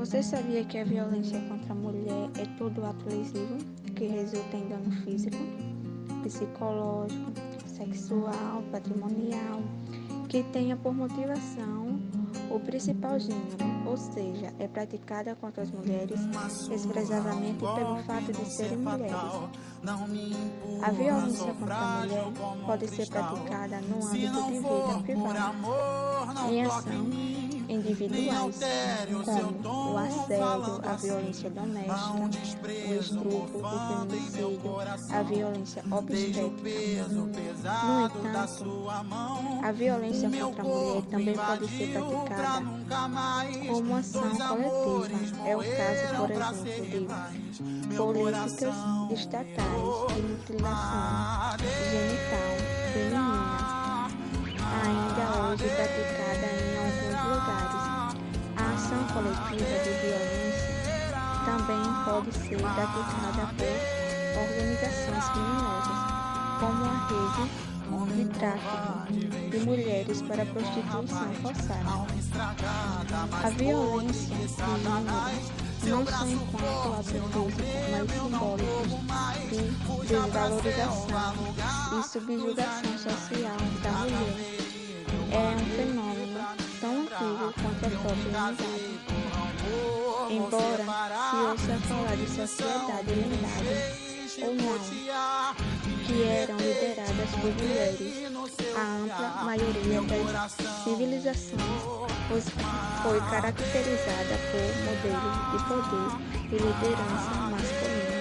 Você sabia que a violência contra a mulher é todo ato lesivo que resulta em dano físico, psicológico, sexual, patrimonial, que tenha por motivação o principal gênero, ou seja, é praticada contra as mulheres expressivamente pelo fato de serem mulheres. A violência contra a mulher pode ser praticada no âmbito de vida privada, em ação individuais, como o assédio, a violência doméstica, o estupro, o feminicídio, a violência obstétrica. No entanto, a violência contra a mulher também pode ser praticada. como ação coletiva. É o caso, por exemplo, de políticas estatais de mutilação genital coletiva de violência também pode ser praticada por organizações criminosas, como a rede de tráfico de mulheres para prostituição forçada. A violência gênero não só enquanto ato físico, mas simbólico de desvalorização e subjugação social da quanto a própria. Embora se ouça falar de sociedade lendária ou não, que eram lideradas por mulheres, a ampla maioria das civilizações foi caracterizada por modelos de poder e liderança masculina.